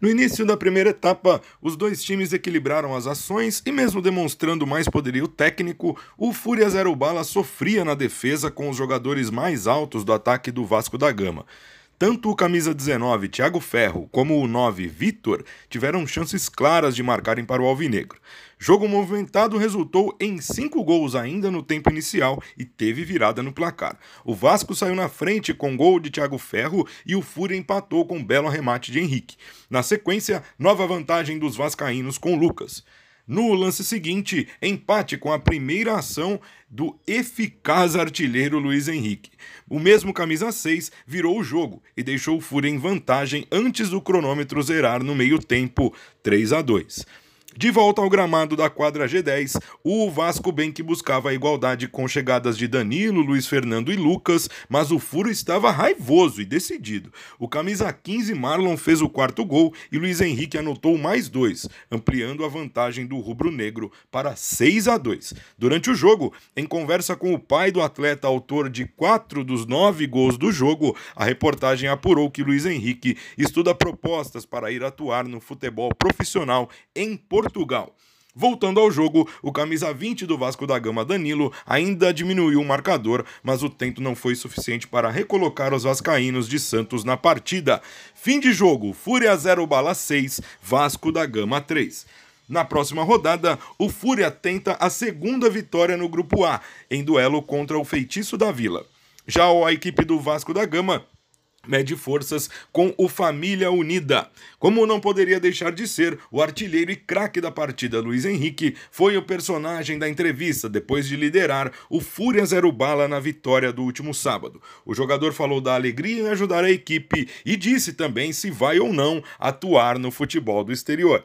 No início da primeira etapa, os dois times equilibraram as ações e, mesmo demonstrando mais poderio técnico, o Fúria Zero Bala sofria na defesa com os jogadores mais altos do ataque do Vasco da Gama. Tanto o camisa 19, Thiago Ferro, como o 9, Vitor, tiveram chances claras de marcarem para o Alvinegro. Jogo movimentado resultou em cinco gols ainda no tempo inicial e teve virada no placar. O Vasco saiu na frente com gol de Thiago Ferro e o Fúria empatou com um belo arremate de Henrique. Na sequência, nova vantagem dos vascaínos com Lucas. No lance seguinte, empate com a primeira ação do eficaz artilheiro Luiz Henrique. O mesmo camisa 6 virou o jogo e deixou o Fúria em vantagem antes do cronômetro zerar no meio-tempo 3 a 2. De volta ao gramado da quadra G10, o Vasco bem que buscava a igualdade com chegadas de Danilo, Luiz Fernando e Lucas, mas o furo estava raivoso e decidido. O camisa 15 Marlon fez o quarto gol e Luiz Henrique anotou mais dois, ampliando a vantagem do rubro-negro para 6 a 2. Durante o jogo, em conversa com o pai do atleta autor de quatro dos nove gols do jogo, a reportagem apurou que Luiz Henrique estuda propostas para ir atuar no futebol profissional em Portugal Portugal. Voltando ao jogo, o camisa 20 do Vasco da Gama Danilo ainda diminuiu o marcador, mas o tento não foi suficiente para recolocar os vascaínos de Santos na partida. Fim de jogo: Fúria 0 bala 6, Vasco da Gama 3. Na próxima rodada, o Fúria tenta a segunda vitória no grupo A, em duelo contra o Feitiço da Vila. Já a equipe do Vasco da Gama mede forças com o Família Unida. Como não poderia deixar de ser, o artilheiro e craque da partida, Luiz Henrique, foi o personagem da entrevista depois de liderar o Fúria Zero Bala na vitória do último sábado. O jogador falou da alegria em ajudar a equipe e disse também se vai ou não atuar no futebol do exterior.